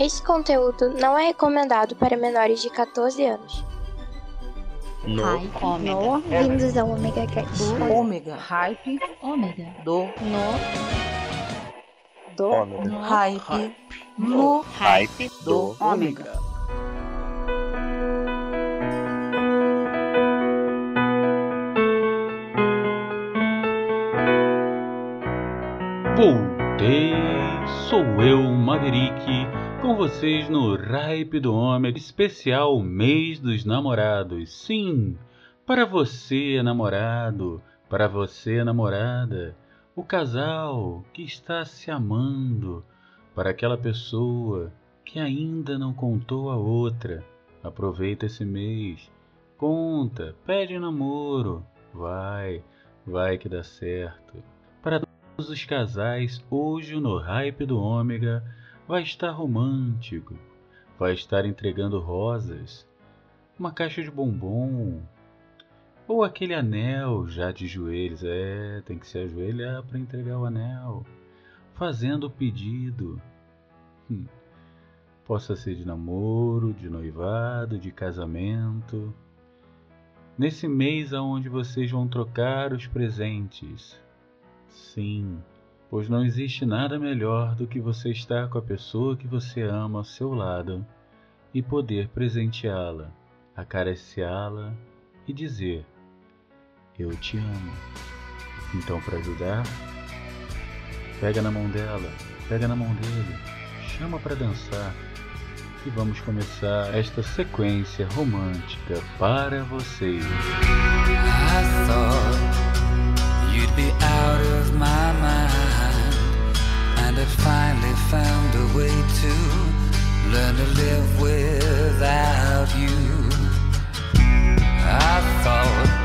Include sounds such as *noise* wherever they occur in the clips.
Este conteúdo não é recomendado para menores de 14 anos. No. Hype. No. Bem-vindos ao Omega Cast. Ômega. Hype. Ômega. Do. No. Do. Ômega. No. Hype. No. Hype Do. Ômega. Voltei, sou eu, Maverick, com vocês no Hype do Ômega especial Mês dos Namorados. Sim, para você, namorado, para você, namorada, o casal que está se amando, para aquela pessoa que ainda não contou a outra. Aproveita esse mês, conta, pede namoro, vai, vai que dá certo. Para todos os casais, hoje no Hype do Ômega vai estar romântico, vai estar entregando rosas, uma caixa de bombom, ou aquele anel já de joelhos, é, tem que se ajoelhar para entregar o anel, fazendo o pedido. Hum. Possa ser de namoro, de noivado, de casamento. Nesse mês aonde vocês vão trocar os presentes. Sim, pois não existe nada melhor do que você estar com a pessoa que você ama ao seu lado e poder presenteá-la, acariciá-la e dizer: Eu te amo. Então, para ajudar, pega na mão dela, pega na mão dele, chama para dançar e vamos começar esta sequência romântica para vocês. I thought you'd be out of my mind, finally found a way to learn to live without you. I thought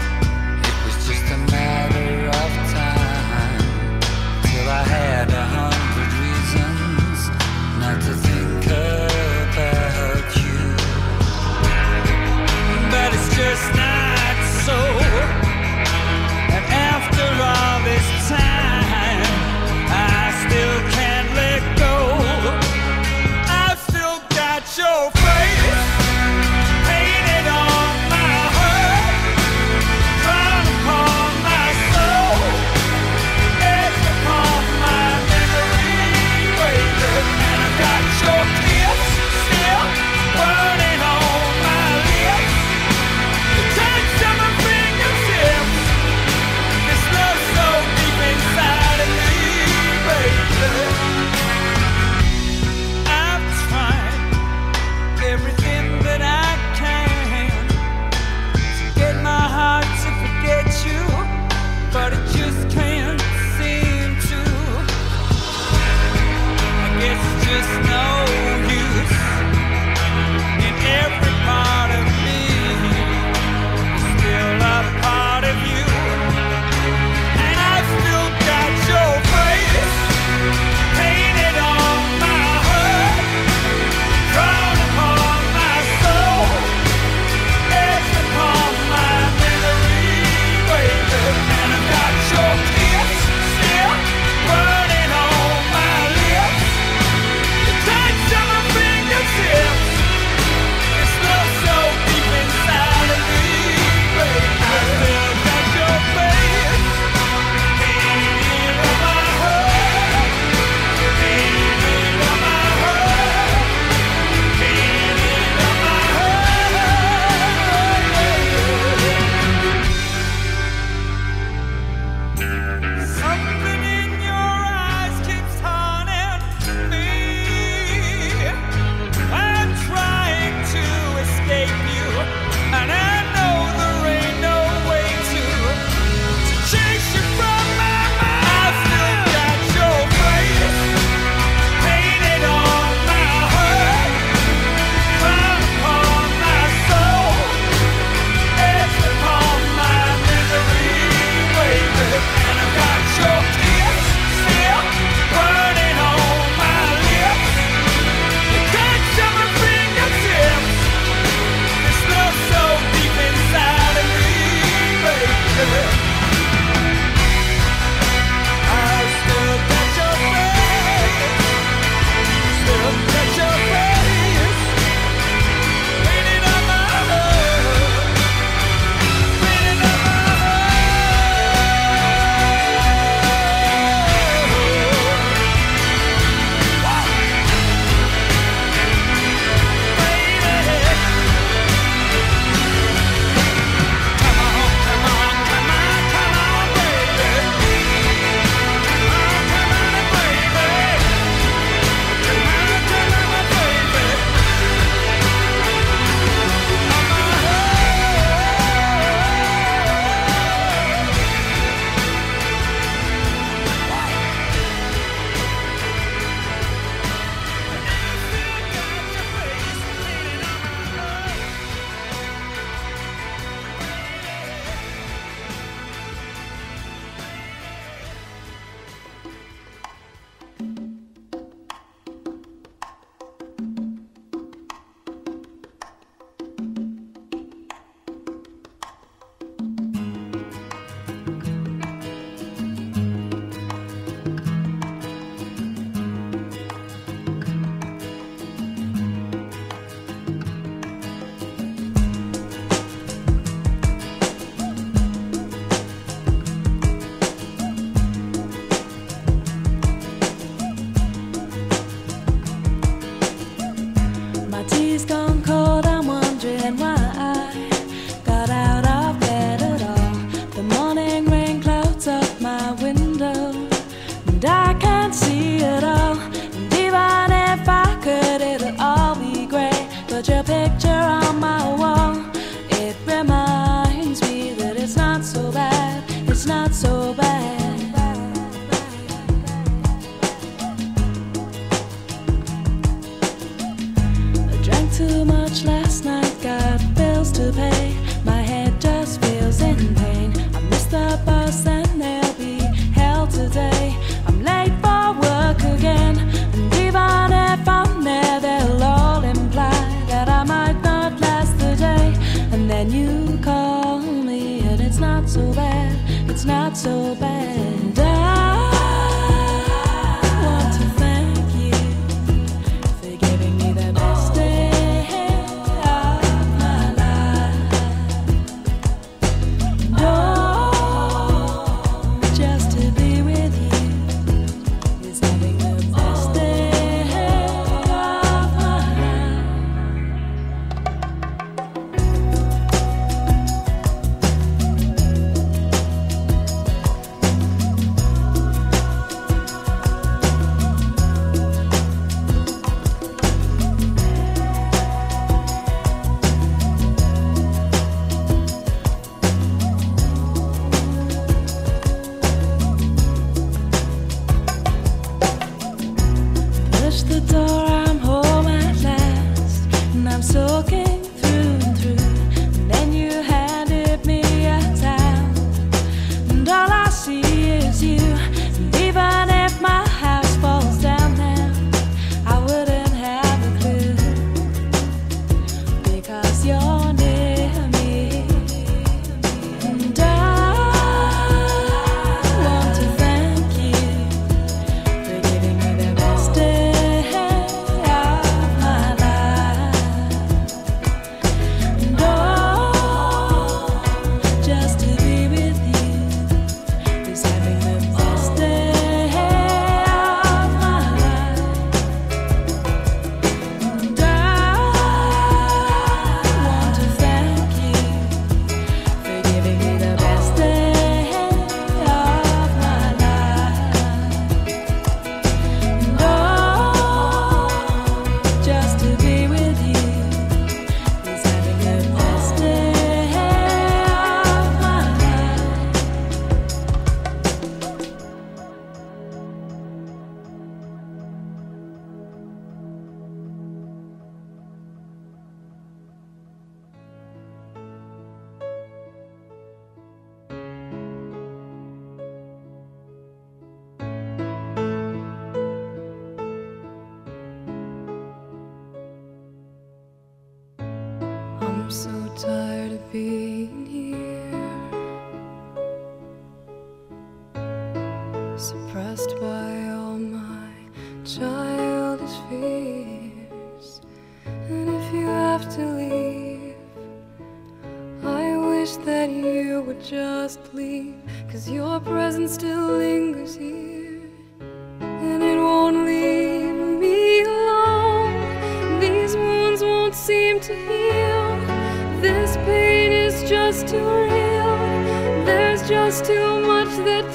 seem to heal. This pain is just too real. There's just too much that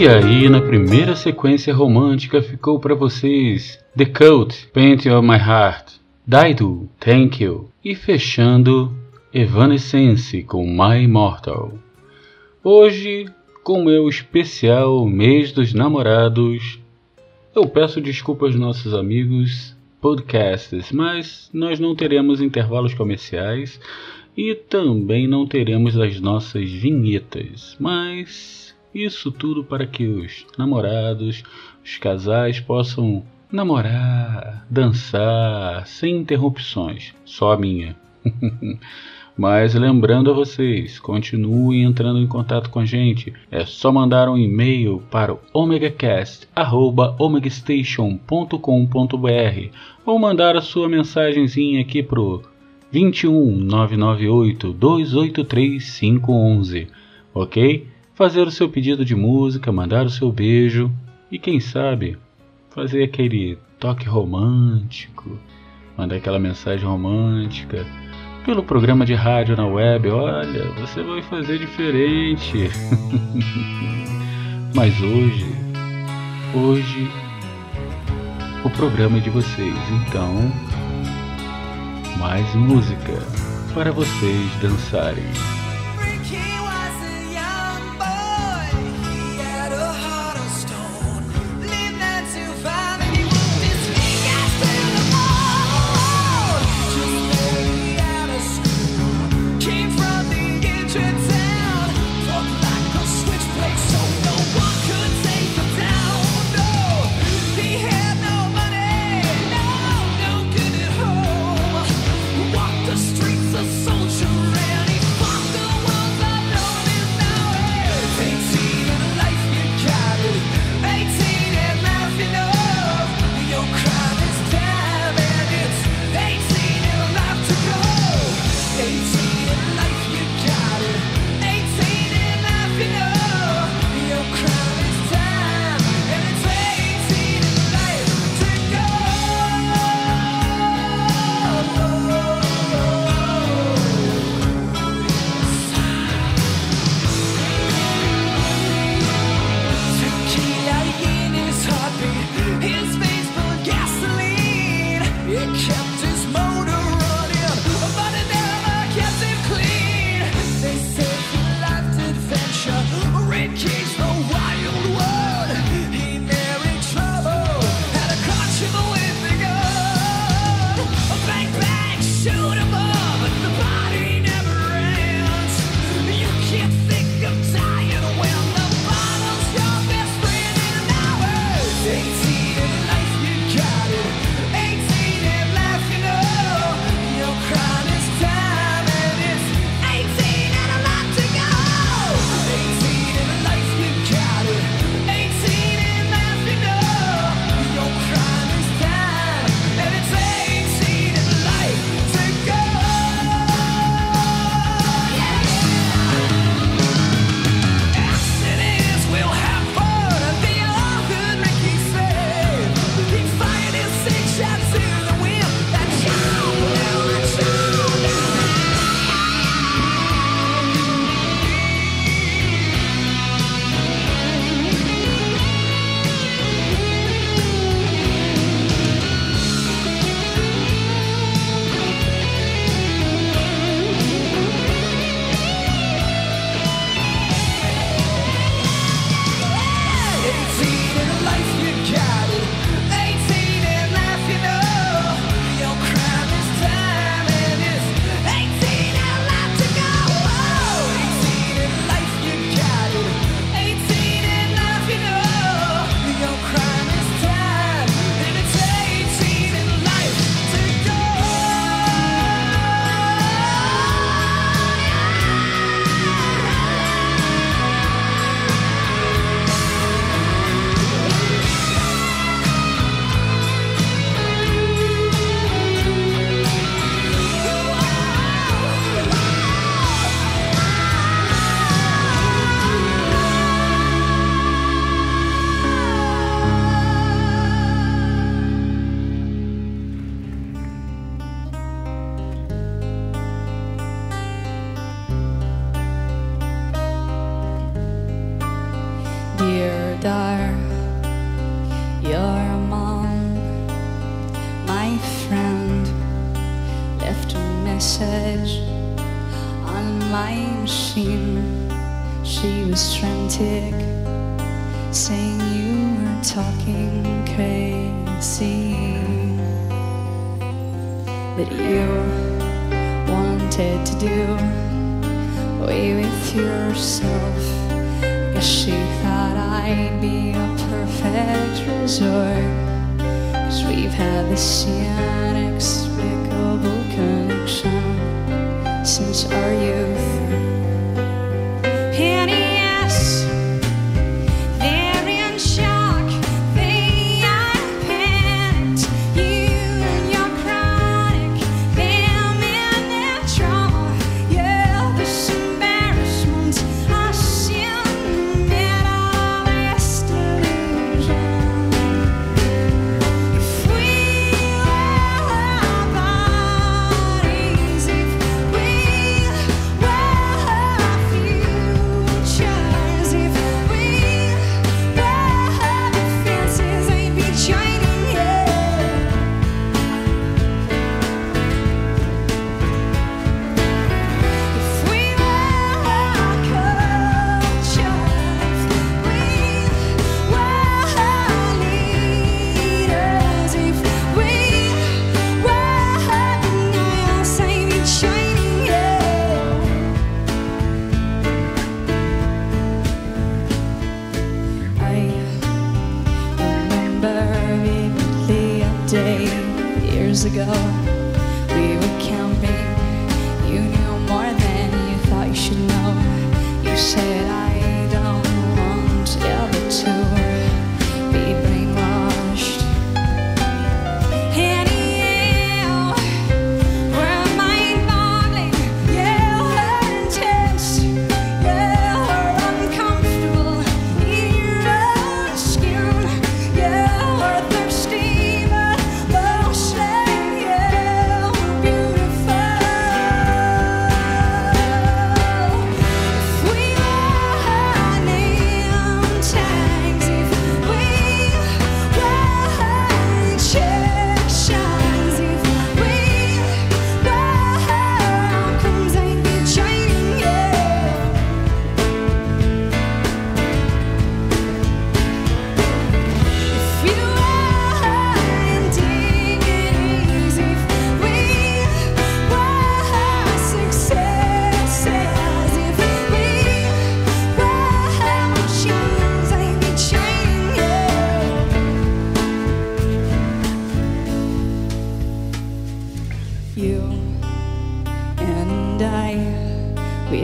E aí, na primeira sequência romântica, ficou para vocês The Cult, Paint of My Heart, Daidu, Thank You, e fechando Evanescence com My Immortal. Hoje, com meu especial mês dos namorados, eu peço desculpas aos nossos amigos podcasts, mas nós não teremos intervalos comerciais e também não teremos as nossas vinhetas, mas isso tudo para que os namorados, os casais possam namorar, dançar sem interrupções, só a minha. *laughs* Mas lembrando a vocês, continuem entrando em contato com a gente. É só mandar um e-mail para o omegacast@omegastation.com.br ou mandar a sua mensagenzinha aqui pro 21 998 283 511, ok? Fazer o seu pedido de música, mandar o seu beijo e quem sabe fazer aquele toque romântico, mandar aquela mensagem romântica pelo programa de rádio na web. Olha, você vai fazer diferente. *laughs* Mas hoje, hoje, o programa é de vocês. Então, mais música para vocês dançarem.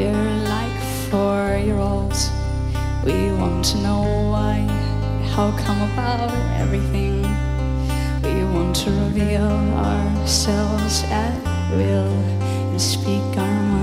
we like four-year-olds. We want to know why, how come about everything. We want to reveal ourselves at will and speak our mind.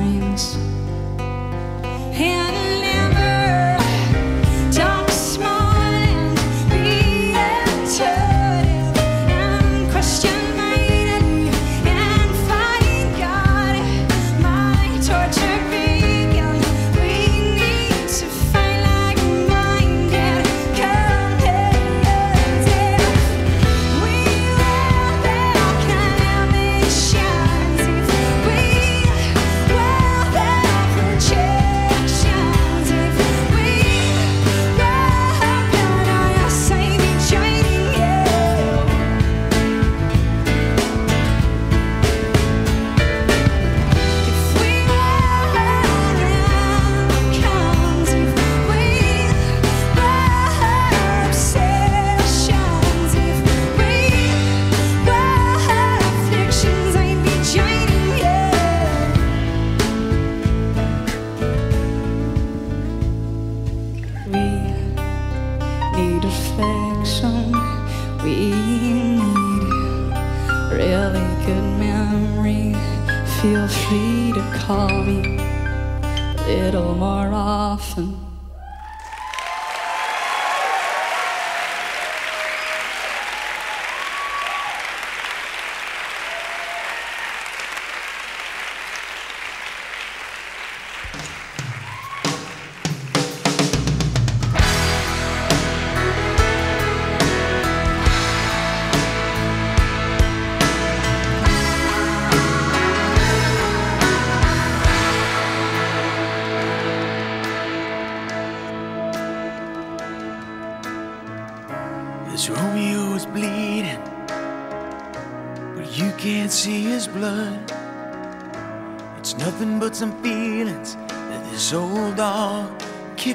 for me.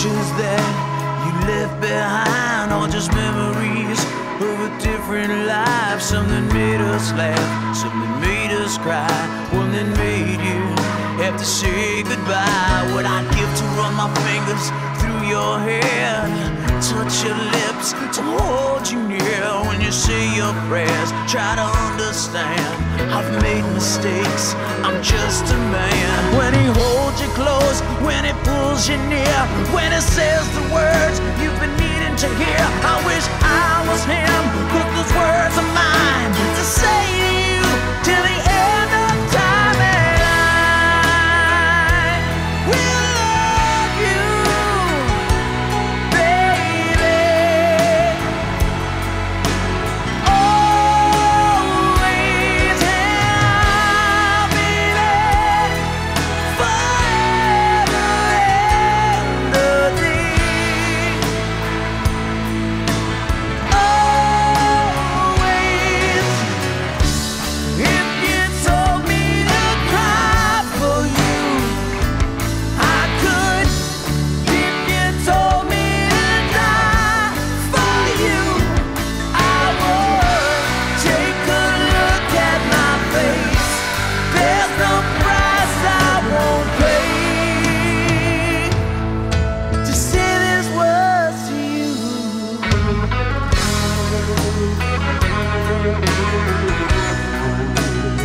pictures that you left behind are just memories of a different life. Something made us laugh, something made us cry, one that made you have to say goodbye. What I'd give to run my fingers through your hair, touch your lips, to hold you near when you say your prayers. Try to understand, I've made mistakes, I'm just a man. When he holds you close, when he pulls you near, when he says the words you've been needing to hear. I wish I was him, but those words are mine to say to you till the Thank you.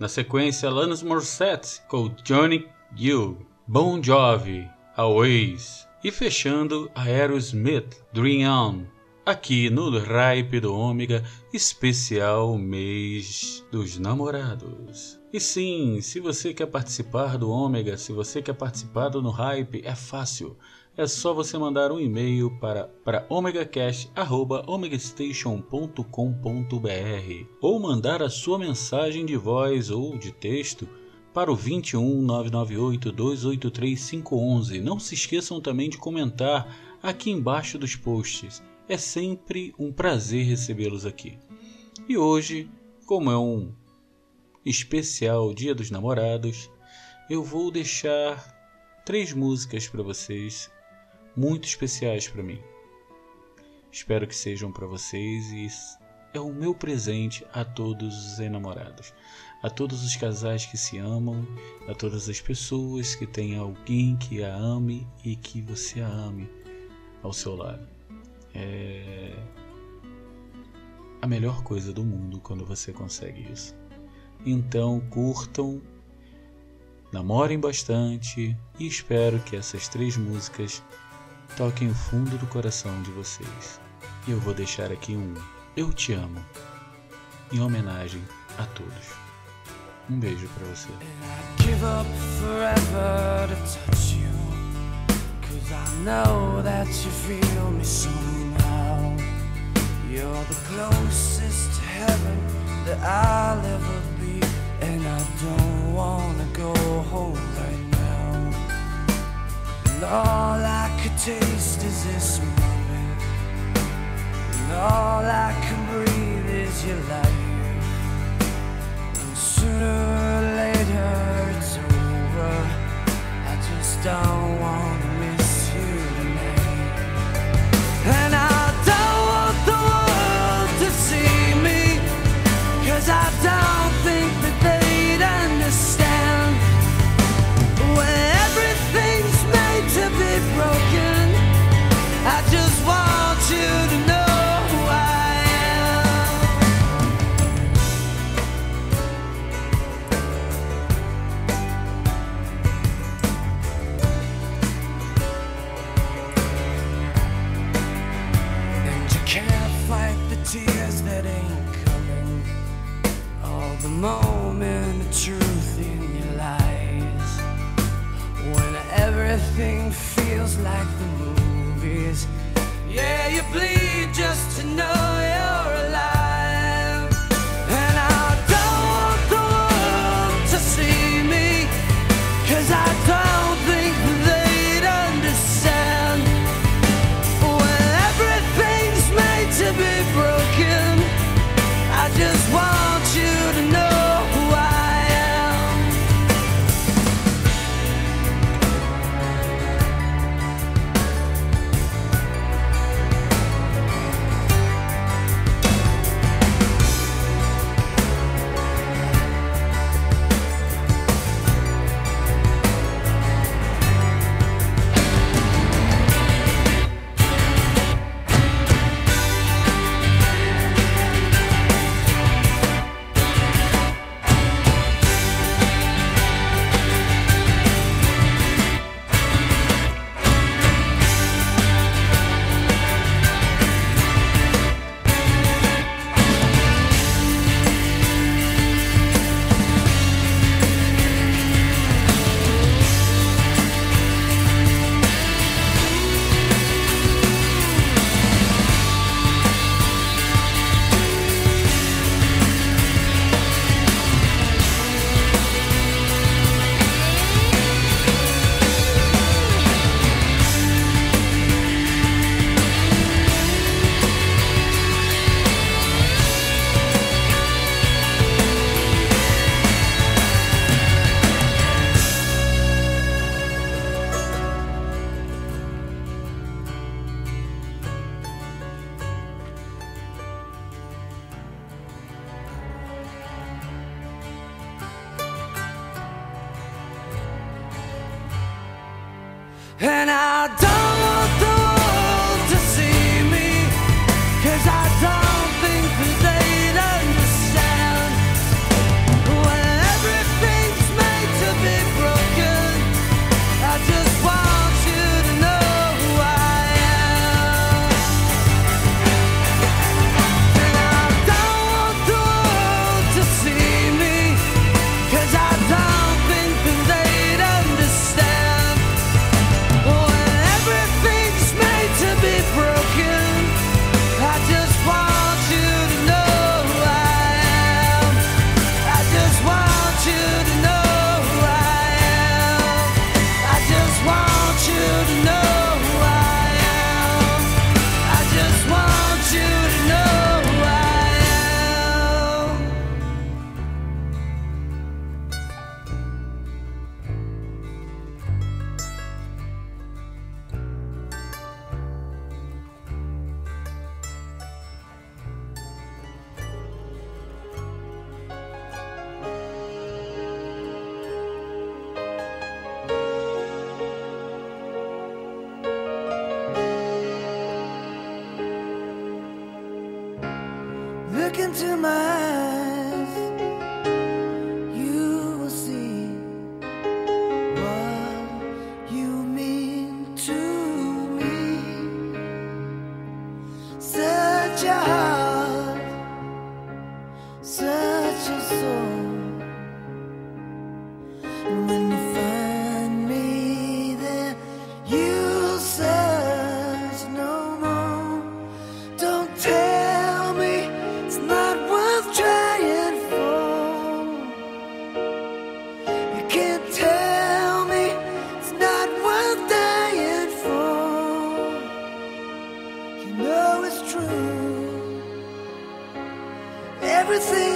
Na sequência, Alanis Morissette com Johnny You, Bon Jovi, Always. E fechando, Aerosmith, Dream On. Aqui no Ripe do Ômega, especial mês dos namorados. E sim, se você quer participar do Ômega, se você quer participar do No Hype, é fácil. É só você mandar um e-mail para, para omegacash.omegastation.com.br ou mandar a sua mensagem de voz ou de texto para o 21 998 283 511. Não se esqueçam também de comentar aqui embaixo dos posts. É sempre um prazer recebê-los aqui. E hoje, como é um especial Dia dos Namorados, eu vou deixar três músicas para vocês muito especiais para mim. Espero que sejam para vocês e é o meu presente a todos os enamorados, a todos os casais que se amam, a todas as pessoas que têm alguém que a ame e que você a ame ao seu lado. É a melhor coisa do mundo quando você consegue isso. Então curtam, namorem bastante e espero que essas três músicas toquem o fundo do coração de vocês. Eu vou deixar aqui um Eu Te Amo em homenagem a todos. Um beijo para você. You're the closest to heaven that I'll ever be, and I don't wanna go home. taste is this moment. And all I can breathe is your life. And sooner or later it's over. I just don't want Everything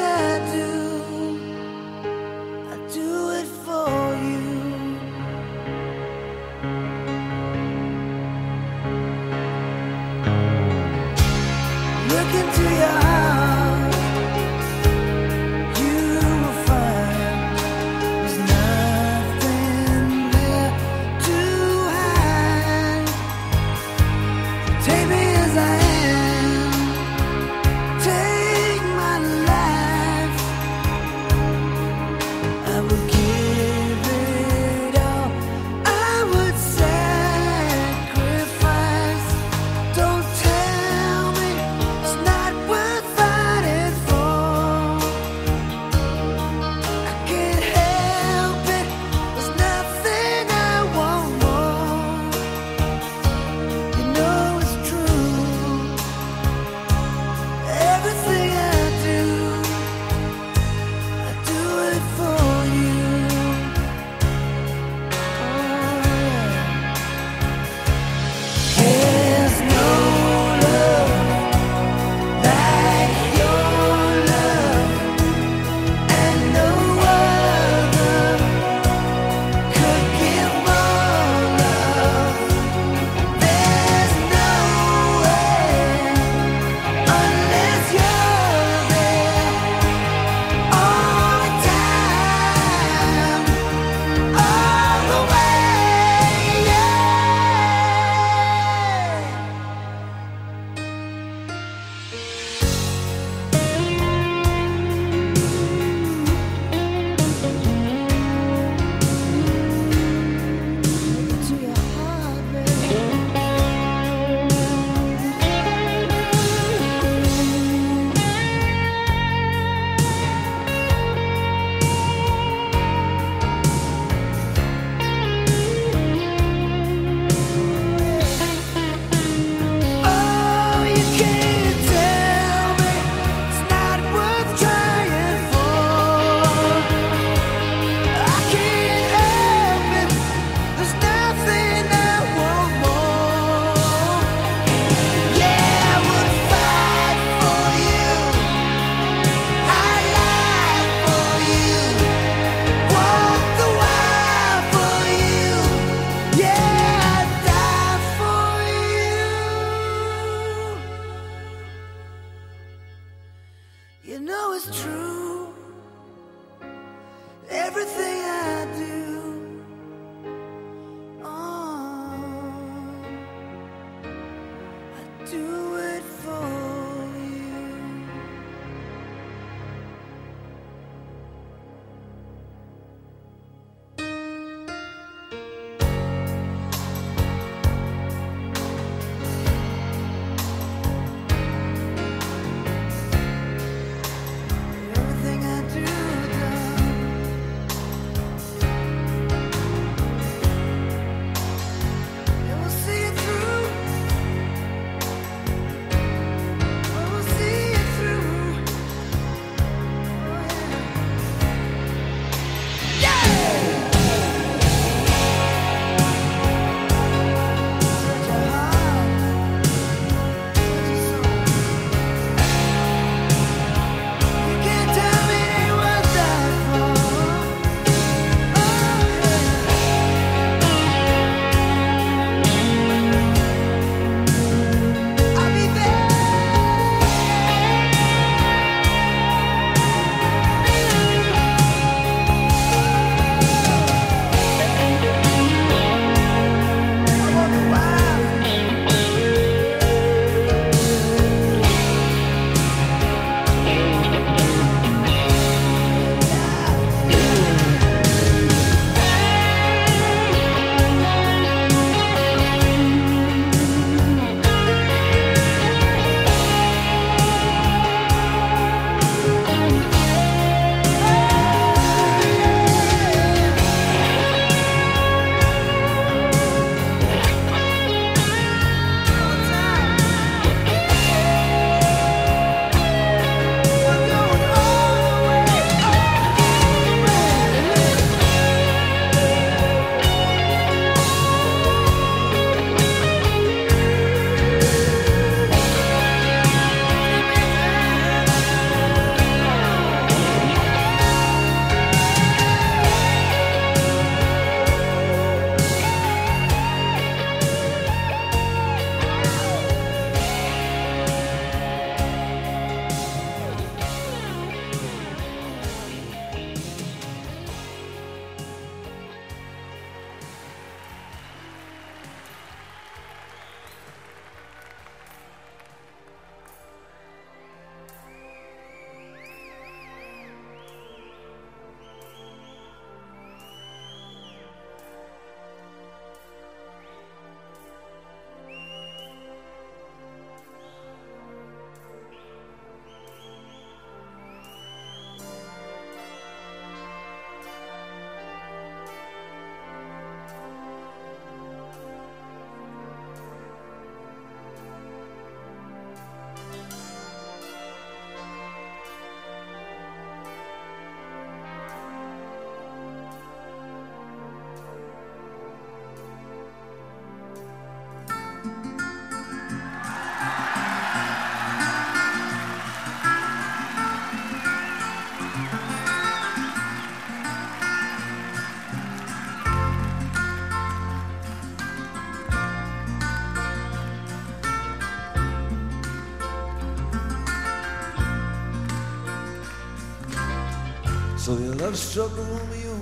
love struck Romeo,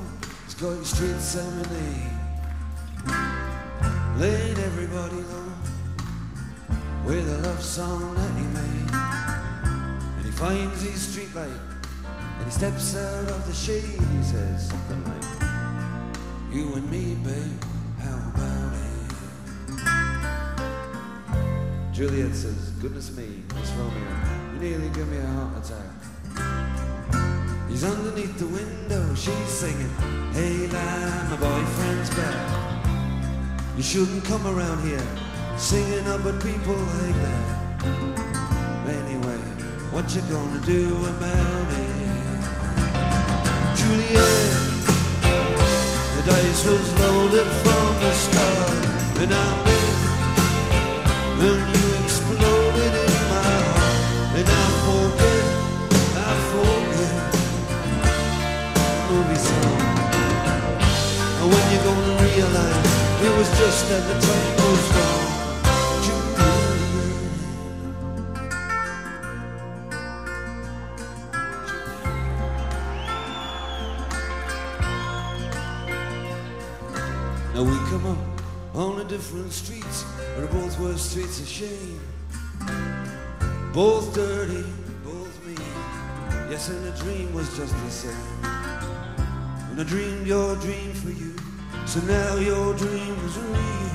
got you straight serenade. Laying everybody low with a love song that he made. And he finds his street light and he steps out of the shade. He says something like, You and me, babe, how about it? Juliet says, Goodness me, Miss Romeo, you nearly give me a heart attack. He's underneath the window, she's singing, Hey lad, my boyfriend's back. You shouldn't come around here singing about people like that. Anyway, what you gonna do about it? Juliet, the dice was loaded from the start, and I bet when you just that the time was wrong? Now we come up on the different streets, and both were streets of shame. Both dirty, both mean. Yes, and the dream was just the same. And I dreamed your dream for you, so now your dream is real.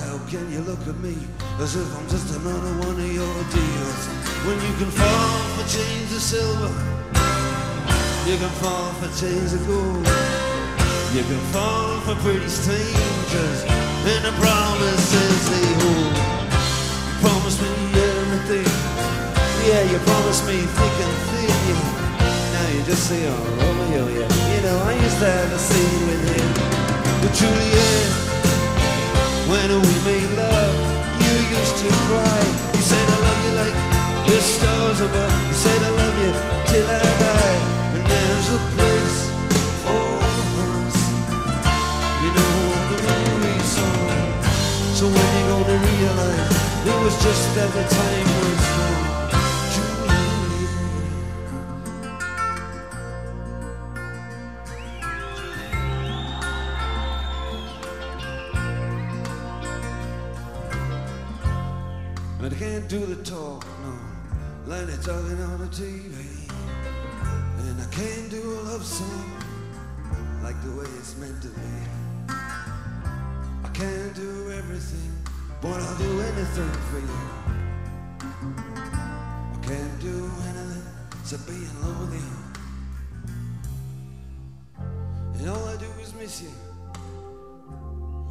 How can you look at me as if I'm just another one of your deals? When you can fall for chains of silver, you can fall for chains of gold. You can fall for pretty strangers and the promises they hold. You promise me everything, yeah. You promised me thick and thin. Yeah. You just say, oh, oh Romeo, oh, yeah. You know I used to have a scene with him, with Juliet. When we made love, you used to cry. You said I love you like the stars above. You said I love you till I die. And there's a place for us. You know the movie song. So when you gonna realize it was just that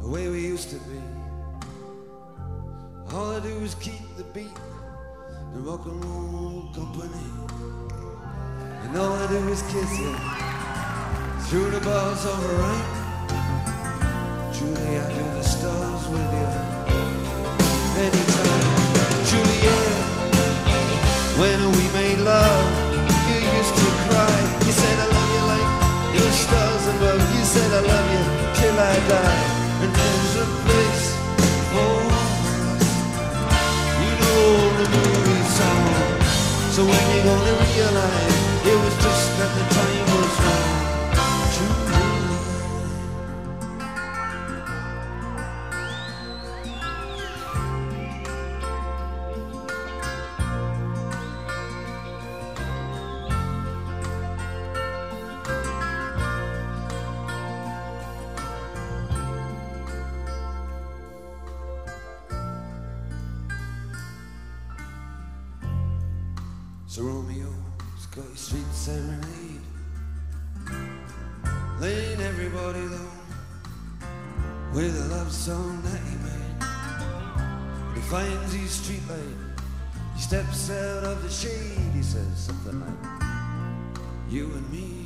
The way we used to be. All I do is keep the beat, the rock and roll company. And all I do is kiss you through the bars of rain. Julie, I do the stars with you serenade, laying everybody low with a love song that he made. He finds his street light, he steps out of the shade, he says something like, "You and me,